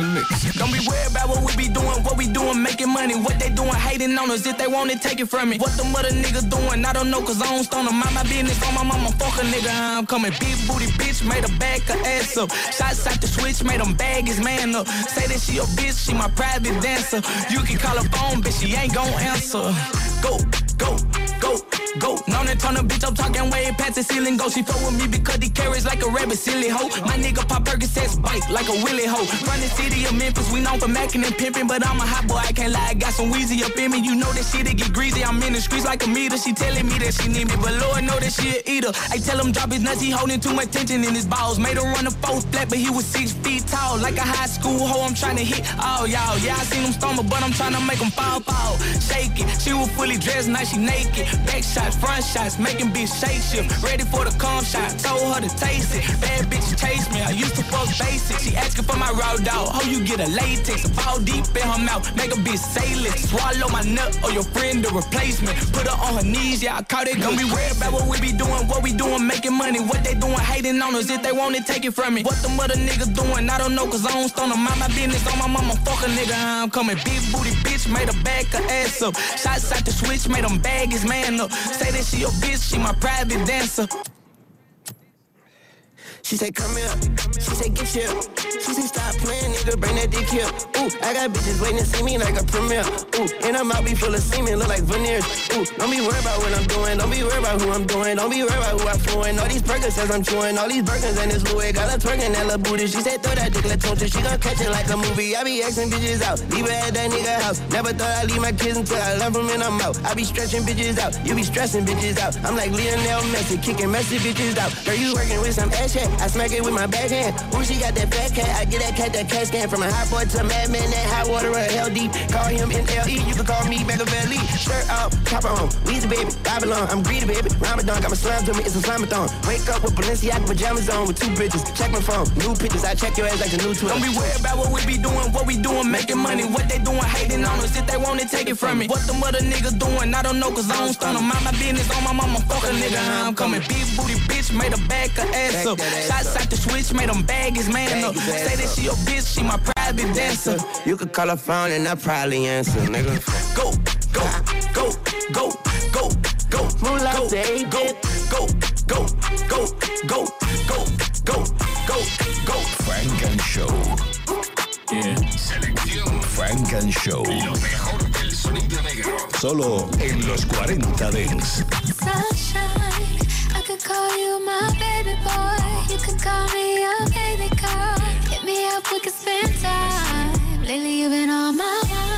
The mix. Don't be worried about what we be doing, what we doing, making money. What they doing, hating on us. If they want it, take it from me. What them other niggas doing, I don't know, cause I don't stone them. Mind my business on my mama, fuck a nigga. I'm coming. Big booty bitch, made her back her ass up. Shots out the switch, made them bag his man up. Say that she a bitch, she my private dancer. You can call her phone, bitch, she ain't gon' answer. Go, go, go, go. Known that turn a bitch, I'm talking way past the ceiling. Go, she fuck with me because he carries like a rabbit, silly hoe. My nigga pop Percocets, bite like a willy hoe. Run the city of Memphis, we known for macking and pimping, but I'm a hot boy, I can't lie. I got some Weezy up in me, you know that shit it get greasy. I'm in the streets like a meter. She telling me that she need me, but Lord know that she a eater. I tell him drop his nuts, he holding too much tension in his balls. Made her run a four flat, but he was six feet tall, like a high school hoe. I'm trying to hit all y'all. Yeah, I seen him stumble, but I'm trying to make him fall, fall. Shake it. She was fully dressed, now she naked. Back shots, front shots, making bitch shake shift. Ready for the cum shot, told her to taste it. Bad bitch chase me, I used to fuck basic. She asking for my raw dog. How you get a latex? A fall deep in her mouth, make a bitch it. Swallow my nut or your friend a replacement. Put her on her knees, yeah, I caught it. Don't be worried about what we be doing, what we doing, making money. What they doing, hating on us. If they want it, take it from me. What the mother niggas doing, I don't know, cause I don't stone them. Mind my business on my mama, fuck a nigga. I'm coming. Big booty bitch, made her back her ass up. Shots out the switch, made them bag his man up. Say that she a bitch, she my private dancer. She say, come here. She say, get here. She say, stop playing, nigga, bring that dick here. Ooh, I got bitches waiting to see me like a premiere. Ooh, and her mouth be full of semen, look like veneers. Ooh, don't be worried about what I'm doing. Don't be worried about who I'm doing. Don't be worried about who I'm fluing. All these burgers says I'm chewing. All these burgers and this Louis. Got her twerking that little booty. She said, throw that dick, let's. She gon' catch it like a movie. I be asking bitches out. Leave her at that nigga house. Never thought I'd leave my kids until I left them in her mouth. I be stretching bitches out. You be stressing bitches out. I'm like Lionel Messi, kicking messy bitches out. Girl, you working with some ass shit. I smack it with my backhand. Ooh, she got that fat cat. I get that cat that cat scan from a hot boy to a madman. That hot water or hell deep. Call him NLE. You can call me Machiavelli. Shirt off, chopper on. Weezy baby, Babylon. I'm greedy baby. Ramadan got my slime to me. It's a slime-a-thon. Wake up with Balenciaga pajamas on with two bitches. Check my phone. New pictures. I check your ass like the new Twitter. Don't be worried about what we be doing, what we doing, making money. What they doing, hating on us. If they want it, take it from me. What them other niggas doing, I don't know, cause I don't stun them. Mind my business on my mama, fuck a nigga. I'm coming. Big booty bitch, made a back her ass up. Shots out the switch, made them bag his man up. Say that she a bitch, she my private dancer. You could call her phone and I probably answer, nigga. Go, go, go, go, go, go, Moolah, go, baby. go, go, go, go, go, go, go, go, go. Funk and Show. Selección Funk and Show. Lo mejor del sonido negro. Solo en los 40 Dance. Sunshine, I could call you my baby boy. You can call me your baby girl. Hit me up, we could spend time. Lately, you've been on my mind.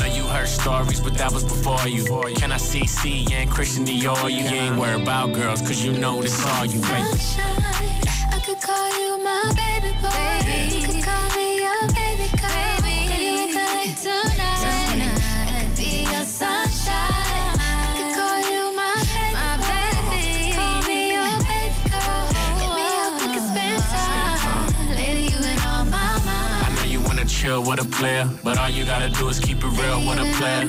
know you heard stories, but that was before you. Can I see C and Christian Dior? You ain't worried about girls, cause you know this all you make. Sunshine, I could call you my baby boy. You could call me chill with a player, but all you gotta do is keep it real with a player.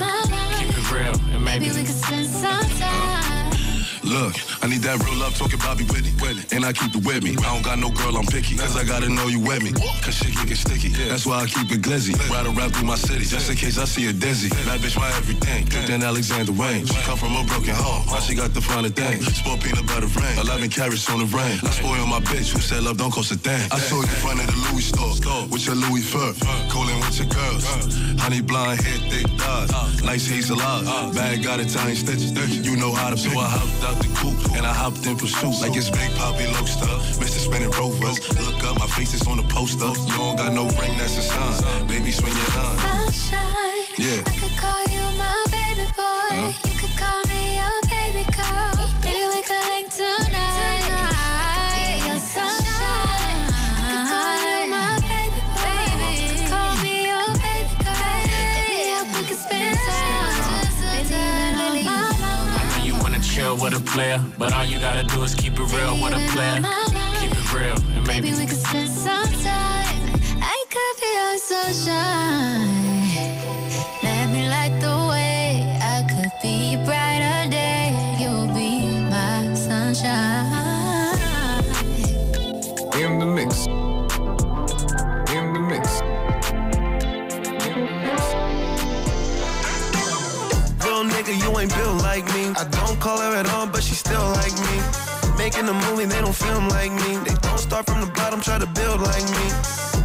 Keep it real, and maybe Maybe we could spend some. Look, I need that real love talking Bobby Whitney. And I keep it with me. I don't got no girl, I'm picky. Cause I gotta know you with me. Cause shit can get sticky. That's why I keep it glizzy. Ride around through my city. Just in case I see a dizzy. That bitch my everything. Than Alexander Wang. She come from a broken home. Now she got the finer thing. Sport peanut butter rain. 11 carats on the rain. I spoil my bitch who said love don't cost a thing. I saw you in front of the Louis store. With your Louis fur. Cooling with your girls. Honey blonde hair, thick thighs. Nice hazel eyes. Uh. Bag got Italian stitches. Stitch. You know how to So I hopped out the coupe and I hopped in pursuit. Like it's Big Poppy Lobster. Mr. Spinning Rovers. Look up, my face is on the poster. You don't got no ring, that's a sign. Baby, swing your line. Sunshine. Yeah. I could call you my baby boy. You wanna chill with a player, but all you gotta do is keep it real with a player. Keep it real, and maybe Maybe we could spend some time. I could be your sunshine. Let me light the way. I could be brighter day. You'll be my sunshine. In the mix. In the mix. Real nigga, you ain't built like me. I her at all, but she still like me. Making a movie, they don't film like me. They don't start from the bottom, try to build like me.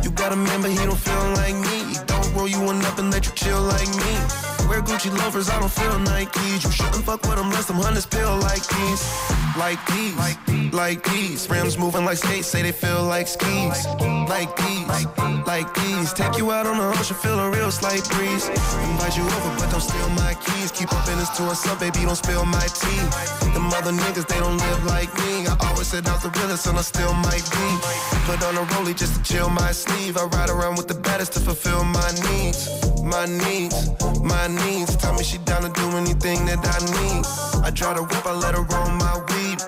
You got a man, but he don't feel like me. He don't roll you one up and let you chill like me. Wear Gucci loafers, I don't feel Nikes. You shouldn't fuck with them unless them hunters feel like these. Like these, like these. Rims moving like skates, say they feel like skis. Like these, like these. Take you out on the ocean, feel a real slight breeze. Invite you over, but don't steal my keys. Keep up in this to us up, baby, don't spill my tea. The mother niggas, they don't live like me. I always said was the realest, and I still might be. Put on a rollie just to chill my sleeve. I ride around with the baddest to fulfill my needs. My needs, my needs. Tell me she down to do anything that I need. I try to whip, I let her roll my weed.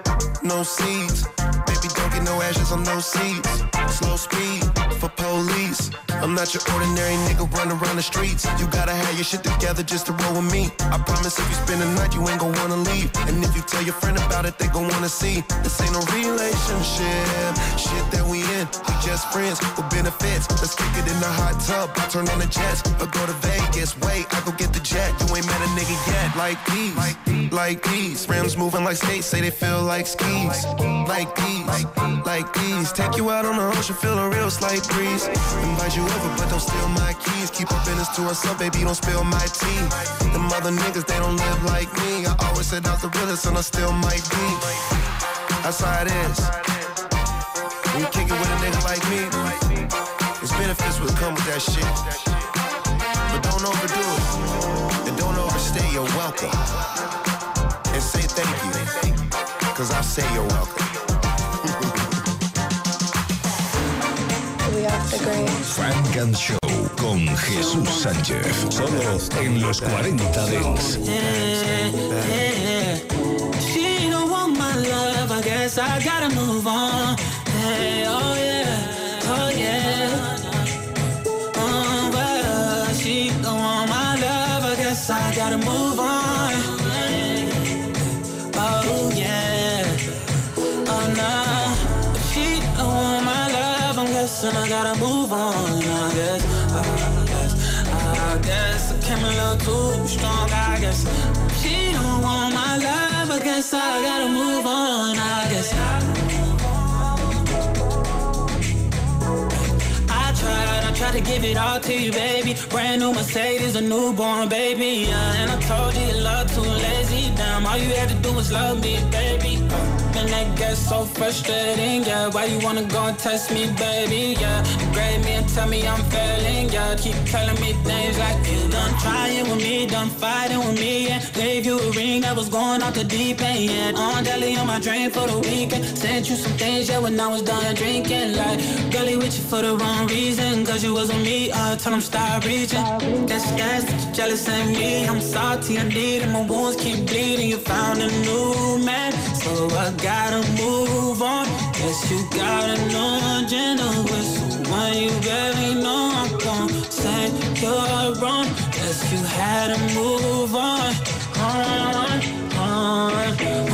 No seeds. Baby, don't get no ashes on no seeds. Slow speed for police. I'm not your ordinary nigga running around the streets. You gotta have your shit together just to roll with me. I promise if you spend the night, you ain't gon' wanna leave. And if you tell your friend about it, they gon' wanna see. This ain't no relationship. Shit that we in, we just friends with benefits. Let's kick it in the hot tub. I turn on the jets or go to Vegas. Wait, I go get the jet. You ain't met a nigga yet. Like these, like these. Rims moving like skates, say they feel like skis. Like these, like these. Take you out on the ocean, feel a real slight breeze. Invite you over, but don't steal my keys. Keep up business to us up, baby, don't spill my tea. Them other niggas, they don't live like me. I always said was the realest, and I still might be. That's how it is. When you kick it with a nigga like me, there's benefits will come with that shit. But don't overdo it. And don't overstay your welcome. And say thank you. Cause I say you're welcome. Frank and Show con Jesús Sánchez. Solo en los 40 Dents. She don't want my love, I guess I gotta move on. Gotta move on. I guess, I guess, I guess I came a little too strong. I guess she don't want my love. I guess I gotta move on. I guess. Tried to give it all to you, baby. Brand new Mercedes, a newborn baby. Yeah, and I told you love too lazy. Damn, all you had to do was love me, baby. Uh, and that gets so frustrating, yeah. Why you wanna go and test me, baby? Yeah, grade me and tell me I'm failing, yeah. Keep telling me things like you done trying with me, done fighting with me, yeah. Gave you a ring that was going off the deep end, yeah. On deli on my drain for the weekend. Sent you some things, yeah, when I was done drinking. Like, girlie with you for the wrong reason, cause you wasn't me. I told him stop reaching. Guess, guess, that you jealous ain't me. I'm salty, I need it. My wounds keep bleeding. You found a new man, so I gotta move on. Guess you gotta a new agenda with someone you barely know. I'm gon' say you're wrong. Guess you had to move. On, on, on.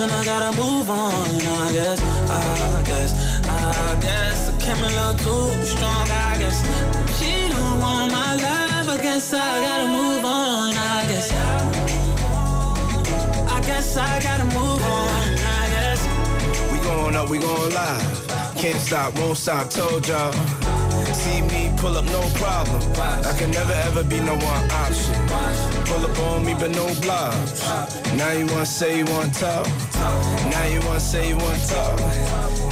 And I gotta move on. I guess, I guess, I guess I came a little too strong. I guess she don't want my love. I guess I gotta move on. I guess, I guess I gotta move on. I guess. We going up, we going live. Can't stop, won't stop, told y'all. See me pull up, no problem. I can never ever be no one option. Pull up on me, but no blocks. Now you wanna say you want talk. Now you wanna say you want talk.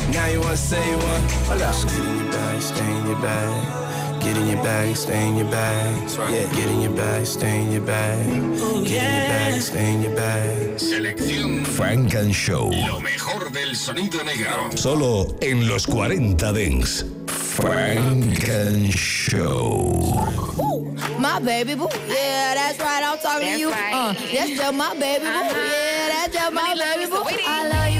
Now you wanna say you want. Hold up. Get in your bag, stay in your bag. Get in your bag, stay in your bag. Yeah, get in your bag, stay in your bag. Get in your bag, stay in your bag. Selección Frank and Show. Lo mejor del sonido negro. Solo en los 40 Dents. Funk and Show. My baby boo, yeah, that's right. I'm talking to you. Uh, that's just my baby boo, yeah, that's just my baby boo. I love you,